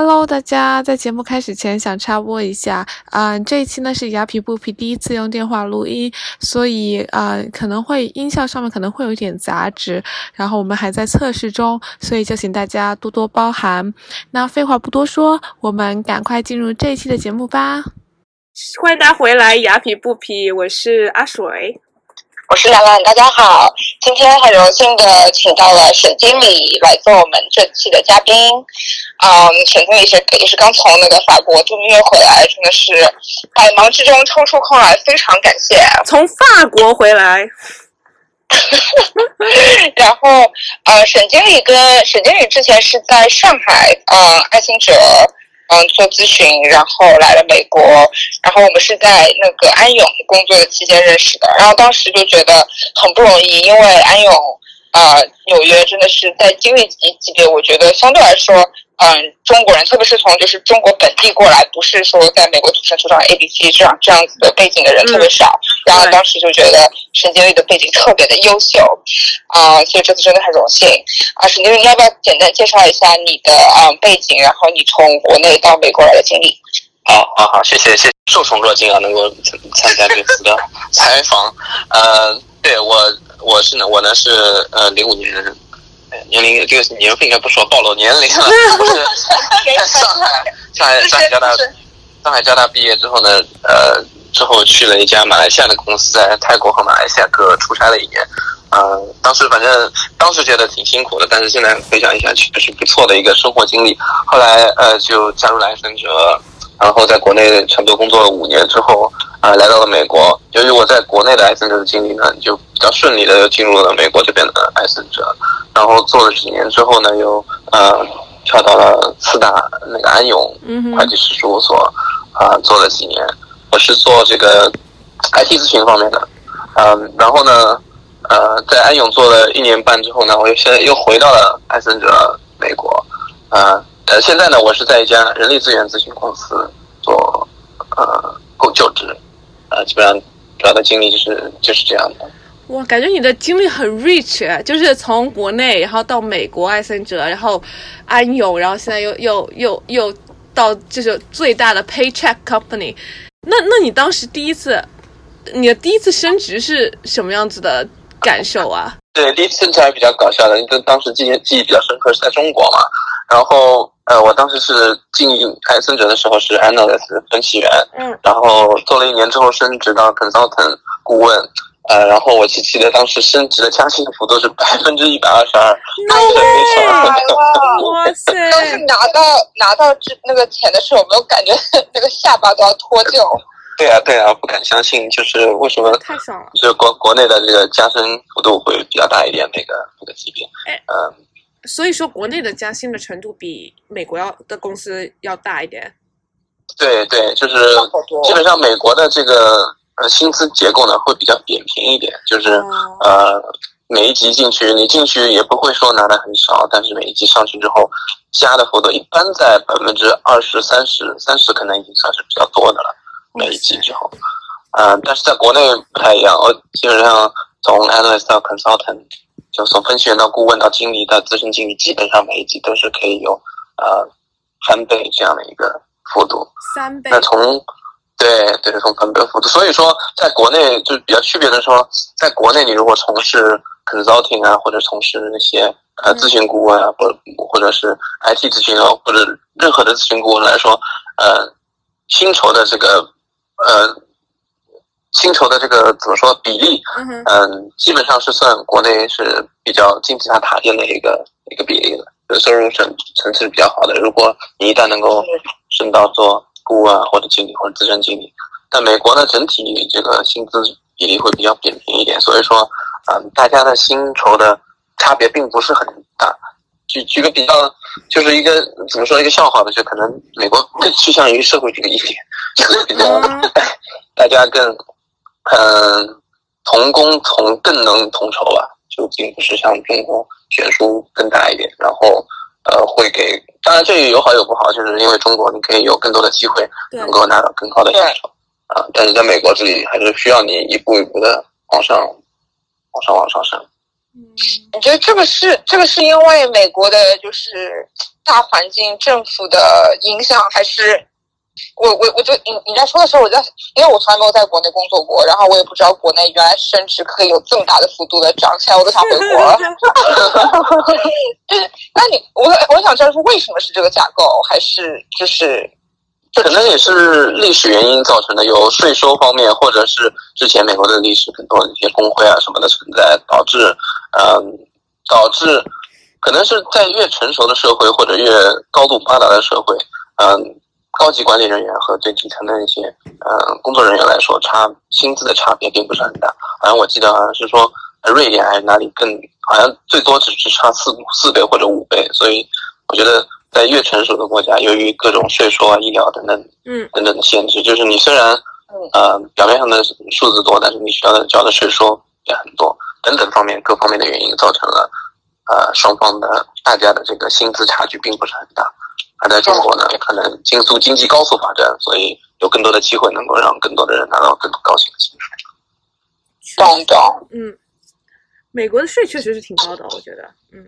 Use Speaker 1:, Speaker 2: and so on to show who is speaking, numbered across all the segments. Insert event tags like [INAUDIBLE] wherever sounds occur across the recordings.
Speaker 1: Hello，大家在节目开始前想插播一下，啊，这一期呢是雅痞不痞第一次用电话录音，所以啊可能会音效上面可能会有一点杂质，然后我们还在测试中，所以就请大家多多包涵。那废话不多说，我们赶快进入这一期的节目吧。欢迎大家回来，雅痞不痞，我是阿水。
Speaker 2: 我是兰兰，大家好。今天很荣幸的请到了沈经理来做我们这期的嘉宾。嗯，沈经理是也是刚从那个法国度蜜月回来，真的是百忙之中抽出空来，非常感谢。
Speaker 1: 从法国回来。[LAUGHS]
Speaker 2: 然后呃，沈经理跟沈经理之前是在上海，呃，爱心者。嗯，做咨询，然后来了美国，然后我们是在那个安永工作的期间认识的，然后当时就觉得很不容易，因为安永，啊，纽约真的是在经历级级别，我觉得相对来说。嗯，中国人，特别是从就是中国本地过来，不是说在美国土生土长 A B C 这样这样子的背景的人特别少。然后当时就觉得沈经理的背景特别的优秀，啊，所以这次真的很荣幸。啊，沈经理，你要不要简单介绍一下你的嗯背景，然后你从国内到美国来的经历？
Speaker 3: 好，好，好，谢谢，谢，受宠若惊啊，能够参加这次的采访。呃，对我，我是呢，我呢是呃零五年。年龄这个年份应该不说暴露年龄了。我是在上海，上海上海交大，上海交大毕业之后呢，呃，之后去了一家马来西亚的公司，在泰国和马来西亚各出差了一年。嗯，当时反正当时觉得挺辛苦的，但是现在回想一下，确实不错的一个生活经历。后来呃，就加入了爱森哲，然后在国内差不多工作了五年之后，啊，来到了美国。由于我在国内的爱森哲的经历呢，就比较顺利的进入了美国这边的爱森哲。然后做了几年之后呢，又呃跳到了四大那个安永会计师事务所啊做了几年。我是做这个 IT 咨询方面的，嗯，然后呢呃在安永做了一年半之后呢，我又现在又回到了艾森哲美国，啊呃现在呢我是在一家人力资源咨询公司做呃够就职，呃基本上主要的经历就是就是这样的。
Speaker 1: 哇，感觉你的经历很 rich，就是从国内，然后到美国艾森哲，然后安永，然后现在又又又又到就是最大的 paycheck company。那那你当时第一次，你的第一次升职是什么样子的感受啊？
Speaker 3: 对，第一次升职还比较搞笑的，因为当时记忆记忆比较深刻是在中国嘛。然后呃，我当时是进艾森哲的时候是 analyst 分析员，嗯，然后做了一年之后升职到 consultant 顾问。呃，然后我记记得当时升职的加薪幅度是百分之一百二十二，
Speaker 1: 太
Speaker 2: 厉害了！哇 [LAUGHS] 塞！当时拿到拿到这那个钱的时候，有没有感觉 [LAUGHS] 那个下巴都要脱臼？
Speaker 3: 对啊，对啊，不敢相信，就是为什么？
Speaker 1: 太爽了。
Speaker 3: 就国国内的这个加薪幅度会比较大一点，那个那个级别。哎，嗯，
Speaker 1: 所以说国内的加薪的程度比美国要的公司要大一点。
Speaker 3: 对对，就是基本上美国的这个。呃，薪资结构呢会比较扁平一点，就是呃，每一级进去，你进去也不会说拿的很少，但是每一级上去之后，加的幅度一般在百分之二十三十，三十可能已经算是比较多的了。每一级之后，呃，但是在国内不太一样，我基本上从 analyst 到 consultant，就从分析员到顾问到经理到资深经理，基本上每一级都是可以有呃翻倍这样的一个幅度。
Speaker 1: 三倍。
Speaker 3: 那从对对，从分倍幅度，所以说在国内就是比较区别的说，在国内你如果从事 consulting 啊，或者从事那些呃咨询顾问啊，或或者是 IT 咨询啊，或者任何的咨询顾问来说，呃，薪酬的这个呃薪酬的这个怎么说比例，嗯，基本上是算国内是比较金字塔塔尖的一个一个比例的，就收入层层次比较好的。如果你一旦能够升到做顾问或者经理或者资深经理，但美国呢整体这个薪资比例会比较扁平一点，所以说，嗯，大家的薪酬的差别并不是很大。举举个比较，就是一个怎么说一个笑话吧，就可能美国更趋向于社会主义一点，就是比较 [LAUGHS] 大家更嗯同工同更能同酬吧，就并不是像中国悬殊更大一点，然后。呃，会给，当然这也有好有不好，就是因为中国你可以有更多的机会，能够拿到更高的薪酬，啊，但是在美国这里还是需要你一步一步的往上，往上往上升。
Speaker 2: 嗯你觉得这个是这个是因为美国的就是大环境、政府的影响，还是我我我就你你在说的时候，我在因为我从来没有在国内工作过，然后我也不知道国内原来升职可以有这么大的幅度的涨，起来我都想回国了。对 [LAUGHS] 那你我我想知道是为什么是这个架构，还是就是
Speaker 3: 可能也是历史原因造成的，有税收方面，或者是之前美国的历史很多一些工会啊什么的存在，导致嗯导致可能是在越成熟的社会或者越高度发达的社会，嗯高级管理人员和最底层的一些呃工作人员来说，差薪资的差别并不是很大。好像我记得好像是说瑞典还是哪里更好像最多只是差四四倍或者五倍，所以我觉得。在越成熟的国家，由于各种税收啊、医疗等等，嗯，等等的限制，就是你虽然，呃，表面上的数字多，但是你需要的交的税收也很多，等等方面各方面的原因，造成了，呃，双方的大家的这个薪资差距并不是很大。而在中国呢，可能经速经济高速发展，所以有更多的机会能够让更多的人拿到更高薪的薪
Speaker 2: 水。懂懂，
Speaker 1: 嗯，美国的税确实是挺高的，我觉得，嗯。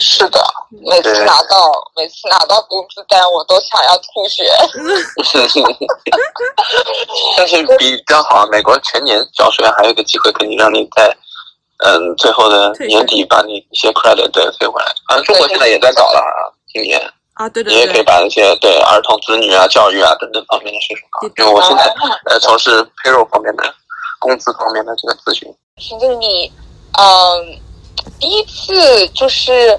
Speaker 2: 是的，每次拿到每次拿到工资单，我都想要吐血。
Speaker 3: 但是比较好，美国全年缴税还有一个机会，可以让你在嗯最后的年底把你一些 credit 对退回来。啊，中国现在也在搞了啊，今年
Speaker 1: 啊，对对，
Speaker 3: 你也可以把那些对儿童、子女啊、教育啊等等方面的税收搞。因为我现在呃从事 payroll 方面的工资方面的这个咨询。
Speaker 2: 是就是你嗯。第一次就是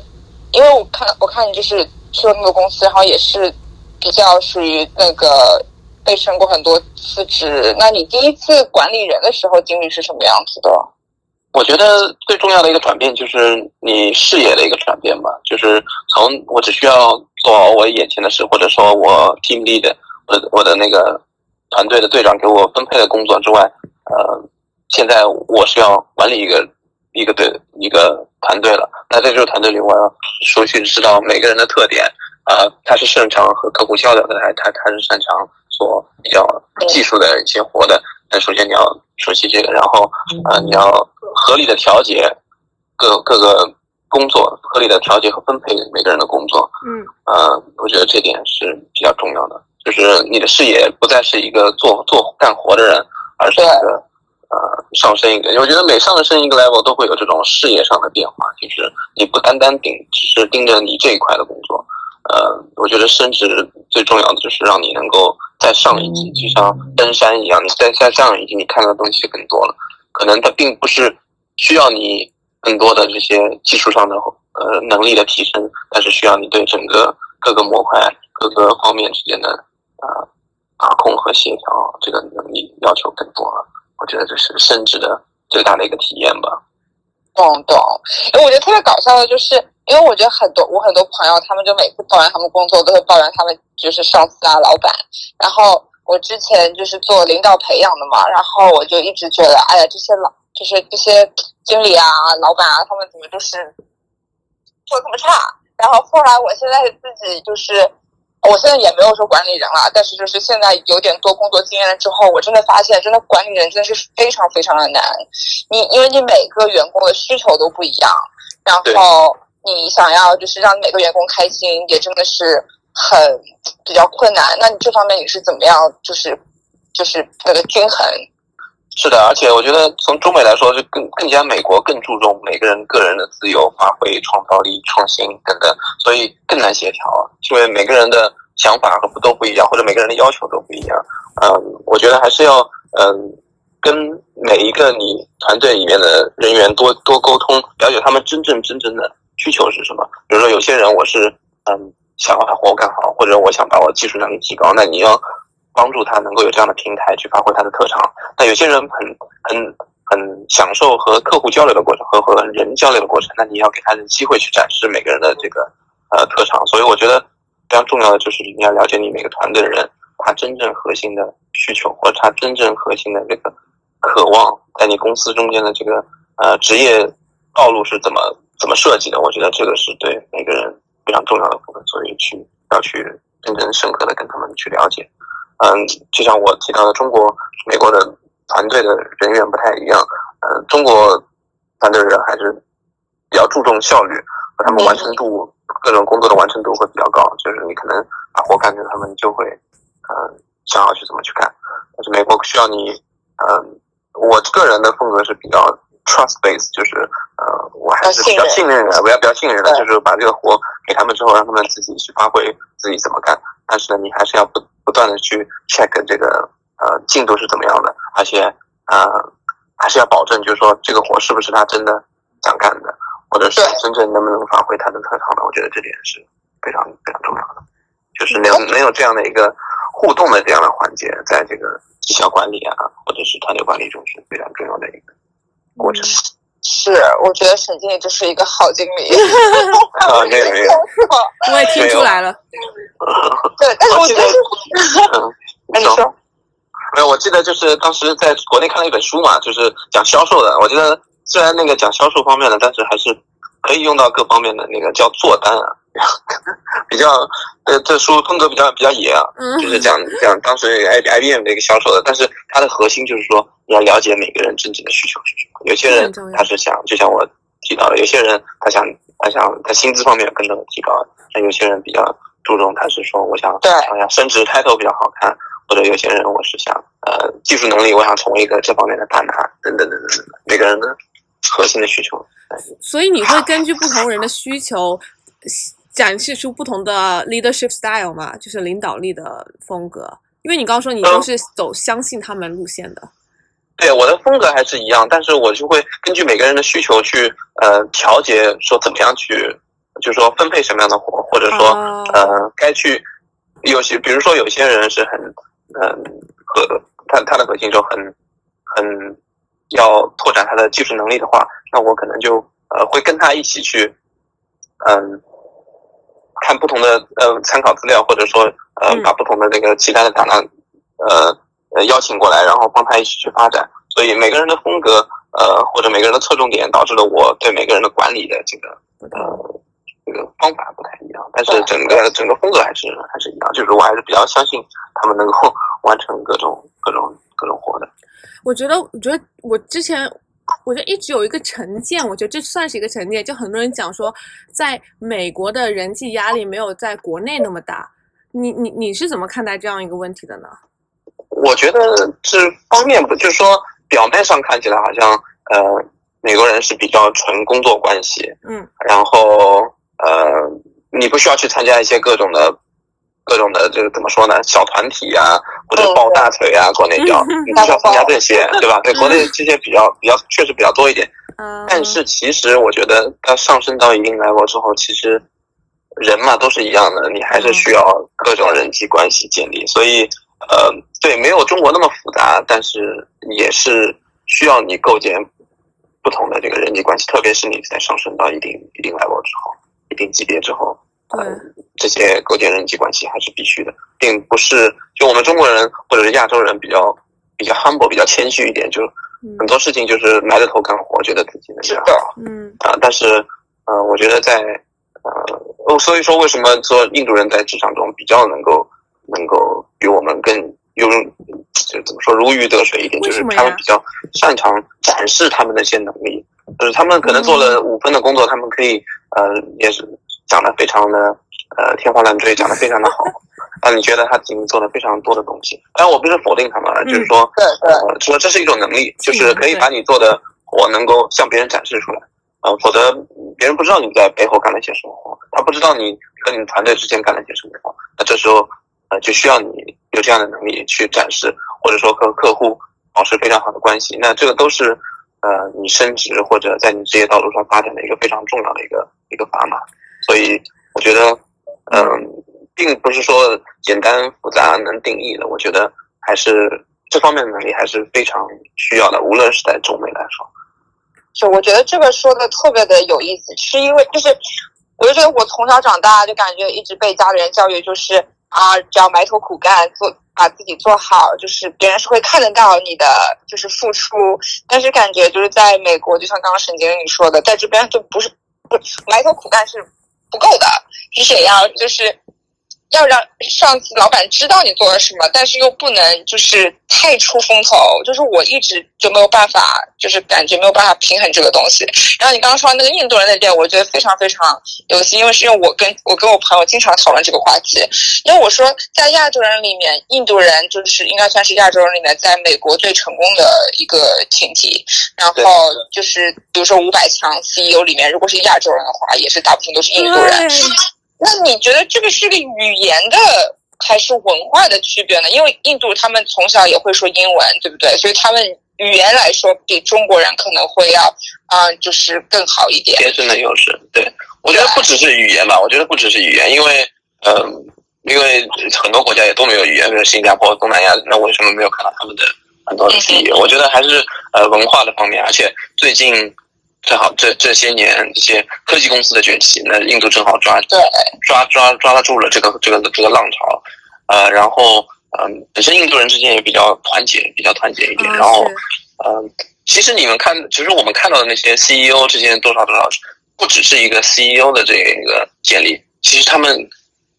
Speaker 2: 因为我看我看你就是去了那个公司，然后也是比较属于那个被升过很多次职。那你第一次管理人的时候经历是什么样子的？
Speaker 3: 我觉得最重要的一个转变就是你视野的一个转变吧，就是从我只需要做好我眼前的事，或者说我 team lead 我我的那个团队的队长给我分配的工作之外，呃，现在我是要管理一个。一个队一个团队了，那在这个团队里，我要熟悉知道每个人的特点啊，他是擅长和客户交流的，还他他是擅长做比较技术的一些活的。那首先你要熟悉这个，然后啊，你要合理的调节各各个工作，合理的调节和分配每个人的工作。嗯，呃，我觉得这点是比较重要的，就是你的视野不再是一个做做干活的人，而是一个。呃，上升一个，我觉得每上升一个 level 都会有这种事业上的变化，就是你不单单盯，只是盯着你这一块的工作。呃，我觉得升职最重要的就是让你能够再上一级，就像登山一样，你再再上一级，你看到的东西更多了。可能它并不是需要你更多的这些技术上的呃能力的提升，但是需要你对整个各个模块、各个方面之间的呃把控和协调这个能力要求更多了。我觉得这是升职的最大的一个体验吧。
Speaker 2: 懂懂，哎，我觉得特别搞笑的就是，因为我觉得很多我很多朋友，他们就每次抱怨他们工作，都会抱怨他们就是上司啊、老板。然后我之前就是做领导培养的嘛，然后我就一直觉得，哎呀，这些老就是这些经理啊、老板啊，他们怎么就是做这么差？然后后来我现在自己就是。我现在也没有说管理人了，但是就是现在有点多工作经验了之后，我真的发现，真的管理人真的是非常非常的难。你因为你每个员工的需求都不一样，然后你想要就是让每个员工开心，也真的是很比较困难。那你这方面你是怎么样，就是就是那个均衡？
Speaker 3: 是的，而且我觉得从中美来说，就更更加美国更注重每个人个人的自由发挥、创造力、创新等等，所以更难协调，因为每个人的想法和不都不一样，或者每个人的要求都不一样。嗯，我觉得还是要嗯跟每一个你团队里面的人员多多沟通，了解他们真正真正的需求是什么。比如说，有些人我是嗯想把活干好，或者我想把我技术能力提高，那你要。帮助他能够有这样的平台去发挥他的特长。那有些人很很很享受和客户交流的过程，和和人交流的过程。那你要给他的机会去展示每个人的这个呃特长。所以我觉得非常重要的就是你要了解你每个团队的人，他真正核心的需求，或者他真正核心的这个渴望，在你公司中间的这个呃职业道路是怎么怎么设计的。我觉得这个是对每个人非常重要的部分，所以去要去真正深刻的跟他们去了解。嗯，就像我提到的，中国、美国的团队的人员不太一样。嗯，中国团队的人还是比较注重效率和他们完成度，各种工作的完成度会比较高。就是你可能把活干成，他们就会嗯想要去怎么去干。但是美国需要你嗯，我个人的风格是比较 trust base，就是呃我还是比较信任的，我要比较信任的，就是把这个活给他们之后，让他们自己去发挥自己怎么干。但是呢，你还是要不不断的去 check 这个呃进度是怎么样的，而且呃还是要保证，就是说这个活是不是他真的想干的，或者是真正能不能发挥他的特长的。我觉得这点是非常非常重要的，就是能能有这样的一个互动的这样的环节，在这个绩效管理啊，或者是团队管理中是非常重要的一个过程。
Speaker 2: 是，我觉得沈经理就是一个好经理。[LAUGHS]
Speaker 3: 啊，没有没有，[LAUGHS]
Speaker 1: 我也听出来了。
Speaker 2: 对，但是我觉得，那 [LAUGHS] 你说，
Speaker 3: 没有，我记得就是当时在国内看了一本书嘛，就是讲销售的。我觉得虽然那个讲销售方面的，但是还是可以用到各方面的那个叫做单啊，比较呃，这书风格比较比较野啊，就是讲讲当时 I I B M 的一个销售的，但是它的核心就是说你要了解每个人真正的需求。有些人他是想，就像我提到的，有些人他想他想他薪资方面有更多的提高，但有些人比较注重他是说我想想想升职抬头比较好看，或者有些人我是想呃技术能力我想成为一个这方面的大拿等等等等等等，每个人的核心的需求。
Speaker 1: 所以你会根据不同人的需求展示出不同的 leadership style 嘛，就是领导力的风格。因为你刚刚说你都是走相信他们路线的。
Speaker 3: 对我的风格还是一样，但是我就会根据每个人的需求去呃调节，说怎么样去，就是说分配什么样的活，或者说呃该去有些，比如说有些人是很嗯和他他的核心就很很要拓展他的技术能力的话，那我可能就呃会跟他一起去嗯看不同的呃参考资料，或者说呃把不同的那个其他的档案呃。呃，邀请过来，然后帮他一起去发展。所以每个人的风格，呃，或者每个人的侧重点，导致了我对每个人的管理的这个呃这个方法不太一样。但是整个整个风格还是还是一样，就是我还是比较相信他们能够完成各种各种各种活的。
Speaker 1: 我觉得，我觉得我之前，我觉得一直有一个成见，我觉得这算是一个成见，就很多人讲说，在美国的人际压力没有在国内那么大。你你你是怎么看待这样一个问题的呢？
Speaker 3: 我觉得这方面不就是说，表面上看起来好像呃，美国人是比较纯工作关系，
Speaker 1: 嗯，
Speaker 3: 然后呃，你不需要去参加一些各种的、各种的，这个怎么说呢？小团体啊，或者抱大腿啊，国内叫你不需要参加这些，对吧？对，国内这些比较比较确实比较多一点。
Speaker 1: 嗯，
Speaker 3: 但是其实我觉得它上升到一定 level 之后，其实人嘛都是一样的，你还是需要各种人际关系建立，所以。呃，对，没有中国那么复杂，但是也是需要你构建不同的这个人际关系，特别是你在上升到一定一定 level 之后，一定级别之后，
Speaker 1: 对，
Speaker 3: 这些构建人际关系还是必须的，并不是就我们中国人或者是亚洲人比较比较 humble，比较谦虚一点，就很多事情就是埋着头干活，觉得自己能干好，
Speaker 1: 嗯
Speaker 3: 啊，但是呃，我觉得在呃，所以说为什么说印度人在职场中比较能够。能够比我们更有，就怎么说如鱼得水一点，就是他们比较擅长展示他们那些能力。就是他们可能做了五分的工作，他们可以呃也是讲的非常的呃天花乱坠，讲的非常的好。[LAUGHS] 啊，你觉得他已经做了非常多的东西？当然我不是否定他们，就是说，
Speaker 2: 对对，
Speaker 3: 说这是一种能力，就是可以把你做的活能够向别人展示出来。呃，否则别人不知道你在背后干了些什么活，他不知道你和你团队之间干了些什么活。那这时候。呃，就需要你有这样的能力去展示，或者说和客户保持非常好的关系。那这个都是呃你升职或者在你职业道路上发展的一个非常重要的一个一个砝码。所以我觉得，嗯，并不是说简单复杂能定义的。我觉得还是这方面的能力还是非常需要的，无论是在中美来说。
Speaker 2: 就我觉得这个说的特别的有意思，是因为就是我就觉得我从小长大就感觉一直被家里人教育就是。啊，只要埋头苦干，做把自己做好，就是别人是会看得到你的就是付出。但是感觉就是在美国，就像刚刚沈经理说的，在这边就不是不埋头苦干是不够的，你也要就是要让上司、老板知道你做了什么，但是又不能就是太出风头，就是我一直就没有办法，就是感觉没有办法平衡这个东西。然后你刚刚说那个印度人的点，我觉得非常非常有心，因为是因为我跟我跟我朋友经常讨论这个话题，因为我说在亚洲人里面，印度人就是应该算是亚洲人里面在美国最成功的一个群体。然后就是比如说五百强 CEO 里面，如果是亚洲人的话，也是大部分都是印度人。那你觉得这个是个语言的还是文化的区别呢？因为印度他们从小也会说英文，对不对？所以他们语言来说比中国人可能会要啊，就是更好一点。
Speaker 3: 天生的优势，对我觉得不只是语言吧，我觉得不只是语言，因为嗯，因为很多国家也都没有语言，比如新加坡、东南亚，那为什么没有看到他们的很多的企业？我觉得还是呃文化的方面，而且最近。正好这这些年这些科技公司的崛起，那印度正好抓对。抓抓抓住了这个这个这个浪潮，呃，然后嗯，本身印度人之间也比较团结，比较团结一点，然后嗯，其实你们看，其实我们看到的那些 CEO 之间多少多少，不只是一个 CEO 的这个建立，其实他们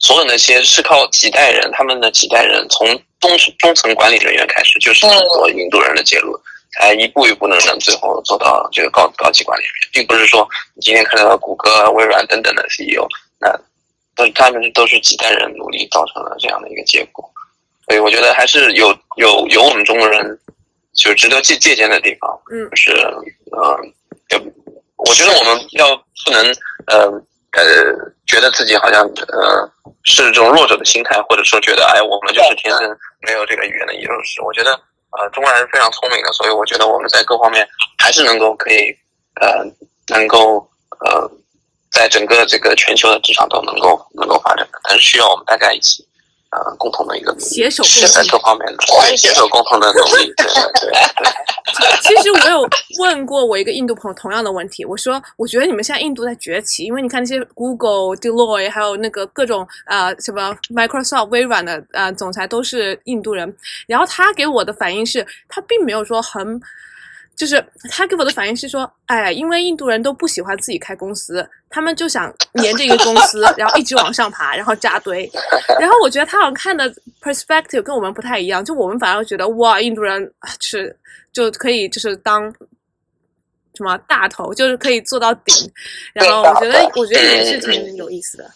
Speaker 3: 所有那些是靠几代人，他们的几代人从中中层管理人员开始，就是很多印度人的介入。才一步一步能能最后做到这个高高级管理人员，并不是说你今天看到的谷歌、微软等等的 CEO，那都他们都是几代人努力造成了这样的一个结果。所以我觉得还是有有有我们中国人就值得借借鉴的地方。嗯，是嗯，我觉得我们要不能呃呃觉得自己好像呃是这种弱者的心态，或者说觉得哎我们就是天生没有这个语言的优势。我觉得。呃，中国人非常聪明的，所以我觉得我们在各方面还是能够可以，呃，能够呃，在整个这个全球的职场都能够能够发展的，但是需要我们大家一起。呃，共同的一个
Speaker 1: 携手共
Speaker 3: 在各方面的 [LAUGHS] 携手共同的努力。对对对。[LAUGHS]
Speaker 1: 其实我有问过我一个印度朋友同样的问题，我说我觉得你们现在印度在崛起，因为你看那些 Google、Deloitte 还有那个各种啊什么 Microsoft、微软的啊总裁都是印度人，然后他给我的反应是他并没有说很。就是他给我的反应是说，哎，因为印度人都不喜欢自己开公司，他们就想黏着一个公司，[LAUGHS] 然后一直往上爬，然后扎堆。然后我觉得他好像看的 perspective 跟我们不太一样，就我们反而觉得哇，印度人是就可以就是当什么大头，就是可以做到顶。然后我觉得我觉得也是挺有意思的。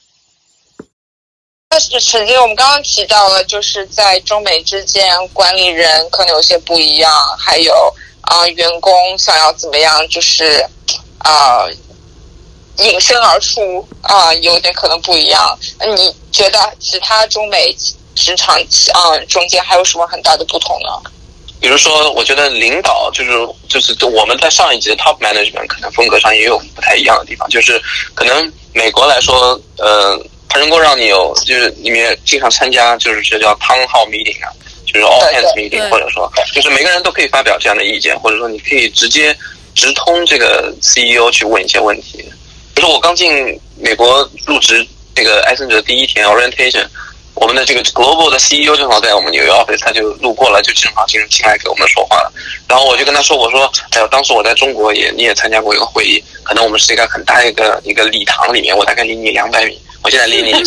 Speaker 2: 那是曾经我们刚刚提到了，就是在中美之间，管理人可能有些不一样，还有。啊，员工想要怎么样，就是啊，隐身而出啊，有点可能不一样。你觉得其他中美职场啊中间还有什么很大的不同呢？
Speaker 3: 比如说，我觉得领导就是就是我们在上一级的 top management 可能风格上也有不太一样的地方，就是可能美国来说，呃，它能够让你有就是里面经常参加就是这叫 town hall meeting 啊。就是 all hands meeting，或者说，就是每个人都可以发表这样的意见，或者说你可以直接直通这个 CEO 去问一些问题。比如说我刚进美国入职这个艾森哲第一天 orientation，我们的这个 global 的 CEO 正好在我们纽约 office，他就路过了，就正好进进来给我们说话了。然后我就跟他说，我说，哎呦，当时我在中国也你也参加过一个会议，可能我们是一个很大一个一个礼堂里面，我大概离你两百米。我现在离你两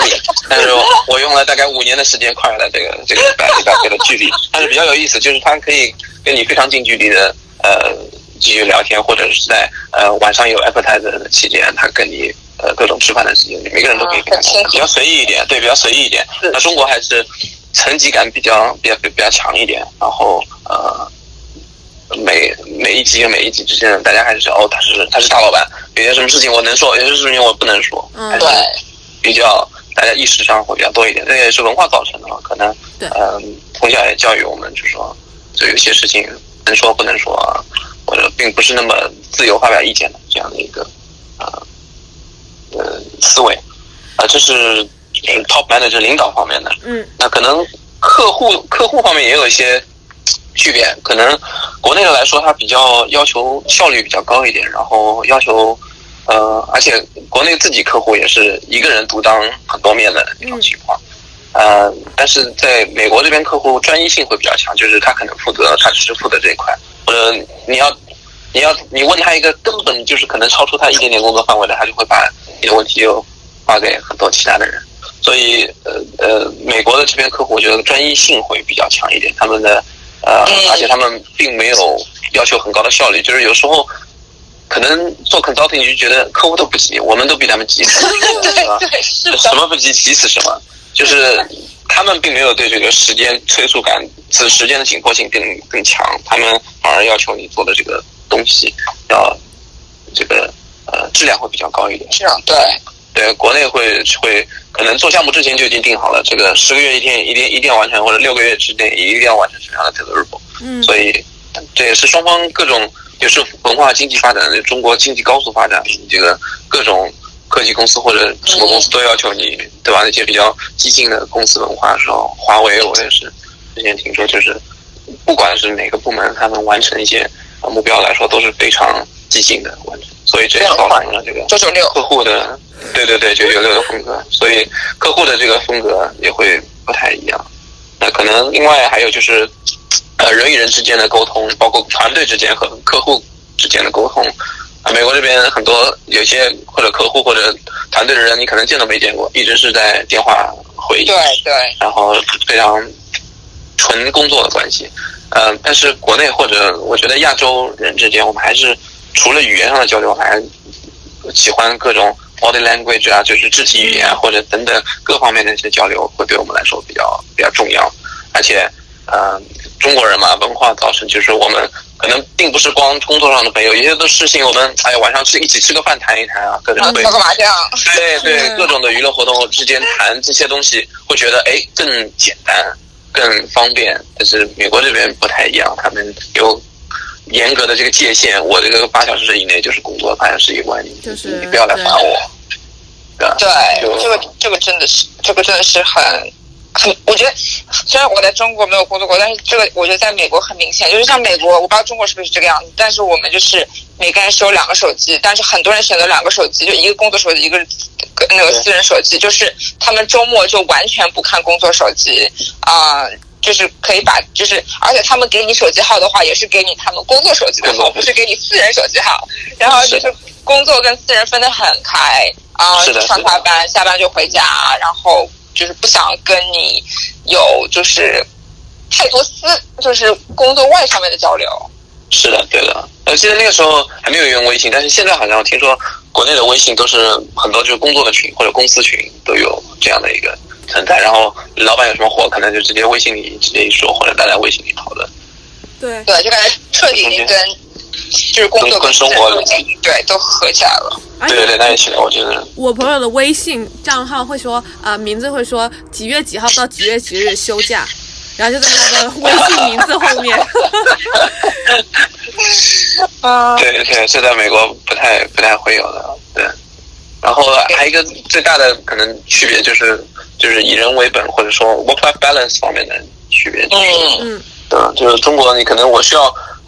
Speaker 3: 米，[LAUGHS] 但是我用了大概五年的时间跨越了这个这个一百一百倍的距离。但是比较有意思，就是它可以跟你非常近距离的呃继续聊天，或者是在呃晚上有 appetizer 的期间，他跟你呃各种吃饭的时间，每个人都可以比较随意一点，对，比较随意一点。那中国还是层级感比较比较比较强一点，然后呃。每每一级跟每一级之间，大家还是哦，他是他是大老板，有些什么事情我能说，有些事情我不能说，
Speaker 2: 嗯，对，
Speaker 3: 比较大家意识上会比较多一点，这也是文化造成的嘛，可能，
Speaker 1: 对，
Speaker 3: 嗯，从小也教育我们，就说，就有些事情能说不能说啊，或者并不是那么自由发表意见的这样的一个，呃，呃思维，啊，这是 top manager 领导方面的，
Speaker 1: 嗯，
Speaker 3: 那可能客户客户方面也有一些。区别可能国内的来说，它比较要求效率比较高一点，然后要求呃，而且国内自己客户也是一个人独当很多面的那种情况，呃，但是在美国这边客户专一性会比较强，就是他可能负责他只是负责这一块，或者你要你要你问他一个根本就是可能超出他一点点工作范围的，他就会把你的问题又发给很多其他的人。所以呃呃，美国的这边客户我觉得专一性会比较强一点，他们的呃，而且他们并没有要求很高的效率，就是有时候可能做 consulting 你就觉得客户都不急，我们都比他们急？[LAUGHS] 什么不急，急死什么，就是他们并没有对这个时间催促感、此时间的紧迫性更更强，他们反而要求你做的这个东西要这个呃质量会比较高一点。
Speaker 2: 这样对。
Speaker 3: 对，国内会会可能做项目之前就已经定好了，这个十个月一天一定一定要完成，或者六个月之内一定要完成什么样的 deliverable。嗯，所以这也是双方各种也是文化经济发展，中国经济高速发展，这个各种科技公司或者什么公司都要求你，对吧？那些比较激进的公司文化的时候，华为我也是之前听说，就是不管是哪个部门，他们完成一些目标来说都是非常激进的完成，所以这也反映了这个
Speaker 2: 九九六
Speaker 3: 客户的。对对对，九九六的风格，所以客户的这个风格也会不太一样。那可能另外还有就是，呃，人与人之间的沟通，包括团队之间和客户之间的沟通。啊，美国这边很多有些或者客户或者团队的人，你可能见都没见过，一直是在电话会议。
Speaker 2: 对对。
Speaker 3: 然后非常纯工作的关系。嗯，但是国内或者我觉得亚洲人之间，我们还是除了语言上的交流，还喜欢各种。Body language 啊，就是肢体语言或者等等各方面的一些交流，会对我们来说比较比较重要。而且，呃，中国人嘛，文化造成就是我们可能并不是光工作上的朋友，有些的事情我们哎呀晚上吃一起吃个饭谈一谈啊，各种对
Speaker 2: 打个麻将，
Speaker 3: 对对，各种的娱乐活动之间谈这些东西，会觉得哎更简单、更方便。但是美国这边不太一样，他们有。严格的这个界限，我这个八小时以内就是工作，八小时以外你就是你不要来烦我。
Speaker 2: 对，这个这个真的是，这个真的是很很，我觉得虽然我在中国没有工作过，但是这个我觉得在美国很明显，就是像美国，我不知道中国是不是这个样子，但是我们就是每个人是有两个手机，但是很多人选择两个手机，就一个工作手机，一个那个私人手机，就是他们周末就完全不看工作手机啊。就是可以把，就是而且他们给你手机号的话，也是给你他们工作手机的号，不是给你私人手机号。然后就是工作跟私人分得很开啊，上下班下班就回家，然后就是不想跟你有就是太多私，就是工作外上面的交流。
Speaker 3: 是的，对的。我记得那个时候还没有用微信，但是现在好像听说国内的微信都是很多就是工作的群或者公司群都有这样的一个。存在，然后老板有什么活，可能就直接微信里直接一说，或者大家微信里讨论。
Speaker 1: 对
Speaker 2: 对，就感觉彻底跟就是工作
Speaker 3: 跟生活
Speaker 2: 对都合起来了。
Speaker 3: 对对对，那也行，我觉得。
Speaker 1: 我朋友的微信账号会说啊，名字会说几月几号到几月几日休假，然后就在他的微信名字后面。
Speaker 2: 啊，[LAUGHS]
Speaker 3: 对对，这在美国不太不太会有的，对。然后还有一个最大的可能区别就是。就是以人为本，或者说 work-life balance 方面的区别。
Speaker 2: 嗯嗯，
Speaker 3: 对，就是中国，你可能我需要，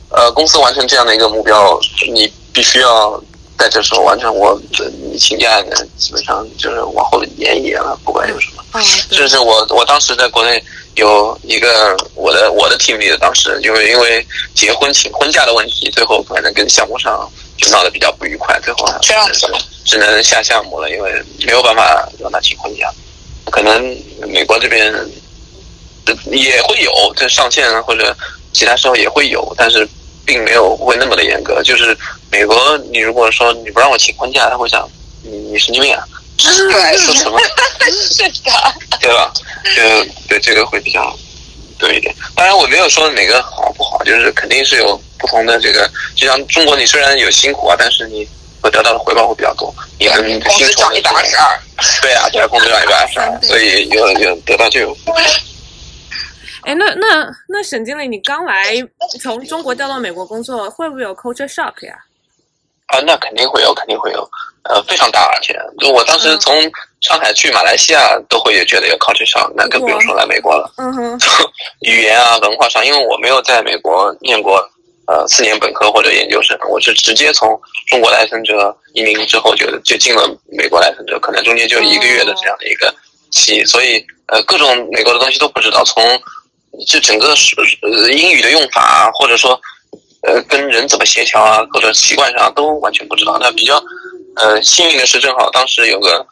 Speaker 3: 呃，公司完成这样的一个目标，你必须要在这时候完成。我你请假呢，基本上就是往后延一延了，不管有什么。
Speaker 1: 嗯，
Speaker 3: 就是我我当时在国内有一个我的我的 team 里的当时，因为因为结婚请婚假的问题，最后可能跟项目上就闹得比较不愉快，最后
Speaker 2: 这样子
Speaker 3: 只能下项目了，因为没有办法让他请婚假。可能美国这边也会有这上线或者其他时候也会有，但是并没有会那么的严格。就是美国，你如果说你不让我请婚假，他会想你你神经病啊，[LAUGHS]
Speaker 2: 对，
Speaker 3: 说什么？
Speaker 2: 是的，[LAUGHS]
Speaker 3: 对吧？就对这个会比较对一点。当然，我没有说哪个好不好，就是肯定是有不同的这个。就像中国，你虽然有辛苦啊，但是你。会得到的回报会比较多，你的
Speaker 2: 工资涨一百二十二，
Speaker 3: 对啊，现在工资涨一百二十二，所以有有得到就有。
Speaker 1: 哎，那那那沈经理，你刚来从中国调到美国工作，会不会有 culture shock 呀？
Speaker 3: 啊，那肯定会有，肯定会有，呃，非常大，而且就我当时从上海去马来西亚都会觉得有 culture shock，那更不用说来美国了。
Speaker 1: 嗯哼，[LAUGHS]
Speaker 3: 语言啊，文化上，因为我没有在美国念过。呃，四年本科或者研究生，我是直接从中国来生者移民之后就就进了美国来生者，可能中间就一个月的这样的一个期，所以呃各种美国的东西都不知道，从这整个是呃英语的用法，啊或者说呃跟人怎么协调啊，或者习惯上都完全不知道。那比较呃幸运的是，正好当时有个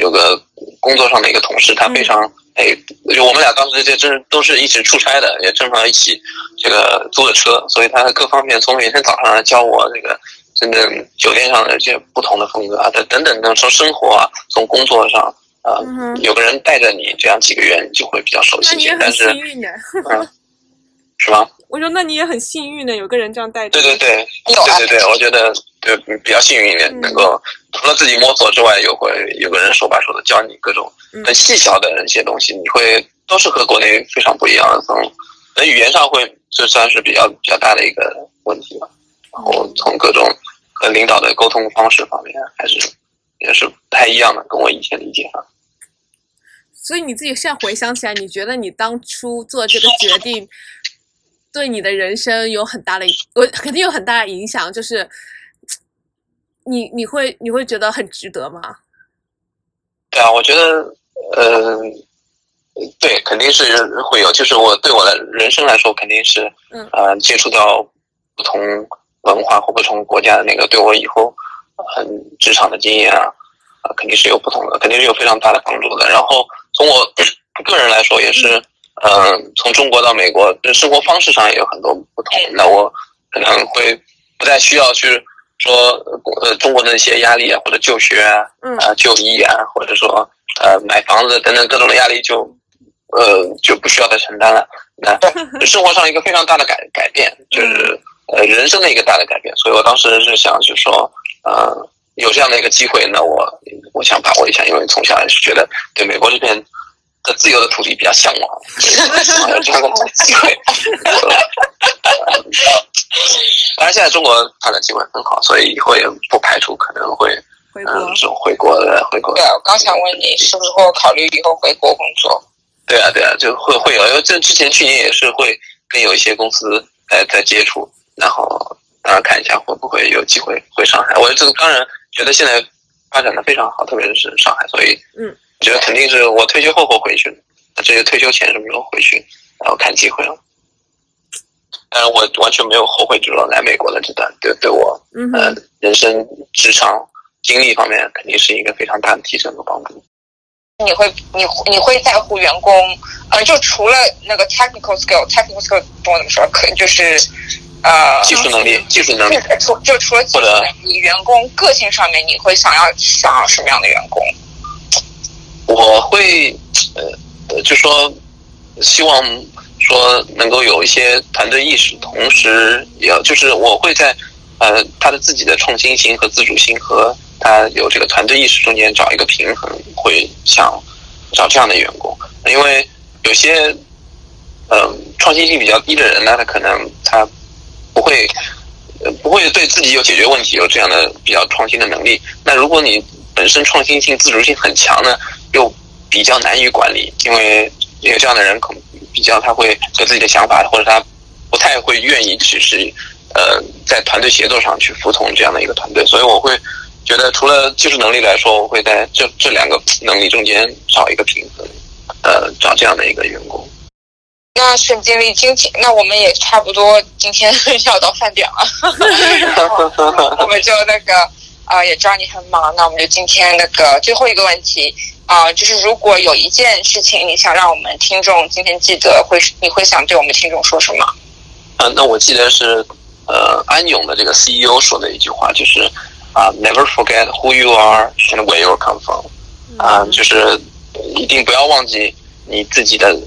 Speaker 3: 有个工作上的一个同事，他非常哎，就我们俩当时这真都是一起出差的，也正好一起这个租的车，所以他各方面从每天早上教我这个真正酒店上的这些不同的风格啊，等等等，从生活啊，从工作上啊，有个人带着你，这样几个月你就会比较熟悉一些。但是，嗯，[LAUGHS] 是吗？
Speaker 1: 我说，那你也很幸运呢，有个人这样带着。
Speaker 3: 对对对，对对对，我觉得就比较幸运一点，能够除了自己摸索之外，有会有个人手把手的教你各种很细小的一些东西，你会都是和国内非常不一样的。从那语言上会，这算是比较比较大的一个问题吧。然后从各种和领导的沟通方式方面，还是也是不太一样的，跟我以前理解上。
Speaker 1: 所以你自己现在回想起来，你觉得你当初做这个决定？对你的人生有很大的，我肯定有很大的影响。就是你你会你会觉得很值得吗？
Speaker 3: 对啊，我觉得，呃，对，肯定是会有。就是我对我的人生来说，肯定是，嗯，呃，接触到不同文化或不同国家的那个，对我以后很职场的经验啊，啊，肯定是有不同的，肯定是有非常大的帮助的。然后从我个人来说，也是。嗯，从中国到美国，生活方式上也有很多不同。那我可能会不再需要去说呃中国的一些压力啊，或者就学啊，啊就医啊，或者说呃买房子等等各种的压力就呃就不需要再承担了。那 [LAUGHS] 生活上一个非常大的改改变，就是呃人生的一个大的改变。所以我当时是想，就说呃有这样的一个机会，那我我想把握一下，因为从小也是觉得对美国这边。的自由的土地比较向往，有这样的机会。当然，现在中国发展机会很好，所以以后也不排除可能会嗯，这种回国的回国。
Speaker 2: 对啊，我刚想问你，是不是会考虑以后回国工作？
Speaker 3: 对啊，对啊，就会会有，因为这之前去年也是会跟有一些公司在在接触，然后当然看一下会不会有机会回上海。我这个当然觉得现在发展的非常好，特别是上海，所以嗯。觉得肯定是我退休后会回去，这个退休前什么时候回去，然后看机会了。但是我完全没有后悔，就是来美国的这段，对对我，呃，人生职场经历方面，肯定是一个非常大的提升和帮助。
Speaker 2: 你会，你你会在乎员工，呃，就除了那个 technical skill，technical skill 懂我怎么说？可就是呃，
Speaker 3: 技术能力，技术能力，
Speaker 2: 除就除了技术能力，员工个性上面，你会想要想要什么样的员工？
Speaker 3: 我会，呃，就说希望说能够有一些团队意识，同时也要就是我会在呃他的自己的创新性和自主性和他有这个团队意识中间找一个平衡，会想找这样的员工，因为有些嗯创新性比较低的人呢，他可能他不会不会对自己有解决问题有这样的比较创新的能力。那如果你本身创新性、自主性很强呢？又比较难于管理，因为因为这样的人可能比较他会有自己的想法，或者他不太会愿意去是呃在团队协作上去服从这样的一个团队，所以我会觉得除了技术能力来说，我会在这这两个能力中间找一个平衡，呃，找这样的一个员工。
Speaker 2: 那沈经理，今天那我们也差不多今天 [LAUGHS] 要到饭点了，[LAUGHS] 我们就那个啊，也知道你很忙，那我们就今天那个最后一个问题。啊，就是如果有一件事情你想让我们听众今天记得，会你会想对我们听众说什么？
Speaker 3: 嗯，那我记得是呃安永的这个 CEO 说的一句话，就是啊，Never forget who you are and where you come from。啊，就是一定不要忘记你自己的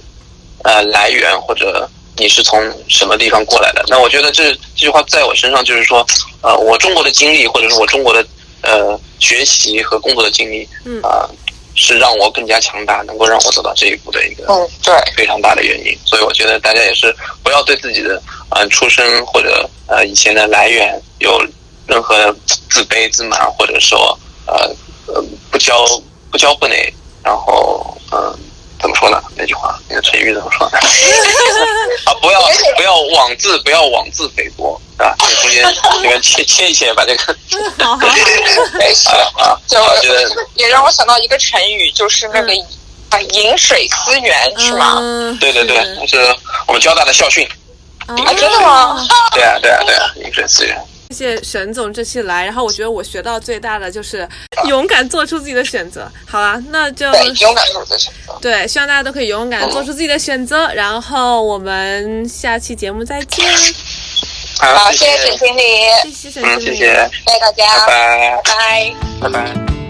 Speaker 3: 呃来源或者你是从什么地方过来的。那我觉得这这句话在我身上就是说，呃，我中国的经历或者是我中国的呃学习和工作的经历，啊。是让我更加强大，能够让我走到这一步的一个
Speaker 2: 嗯，对，
Speaker 3: 非常大的原因。所以我觉得大家也是不要对自己的呃出身或者呃以前的来源有任何自卑自满，或者说呃呃不骄不骄不馁，然后嗯。怎么说呢？那句话，那个成语怎么说呢？[LAUGHS] 啊，不要不要妄自不要妄自菲薄，啊，中间你们切切一切，把这个 [LAUGHS]
Speaker 2: 没事 [LAUGHS] 啊。就也让我想到一个成语，就是那个啊，饮水思源，是吗？
Speaker 3: 对对对，是我们交大的校训。
Speaker 2: 啊，真的吗？
Speaker 3: 对啊对啊对啊，饮水思源。
Speaker 1: 谢谢沈总这期来，然后我觉得我学到最大的就是勇敢做出自己的选择。好了，那就
Speaker 2: 对，勇敢做出的选择。
Speaker 1: 对，希望大家都可以勇敢做出自己的选择。然后我们下期节目再见，
Speaker 2: 好，谢谢沈经理，
Speaker 1: 谢谢沈
Speaker 3: 嗯，
Speaker 1: 经理。
Speaker 3: 谢谢，
Speaker 2: 谢谢大家，
Speaker 3: 拜拜，
Speaker 2: 拜拜。
Speaker 3: 拜拜。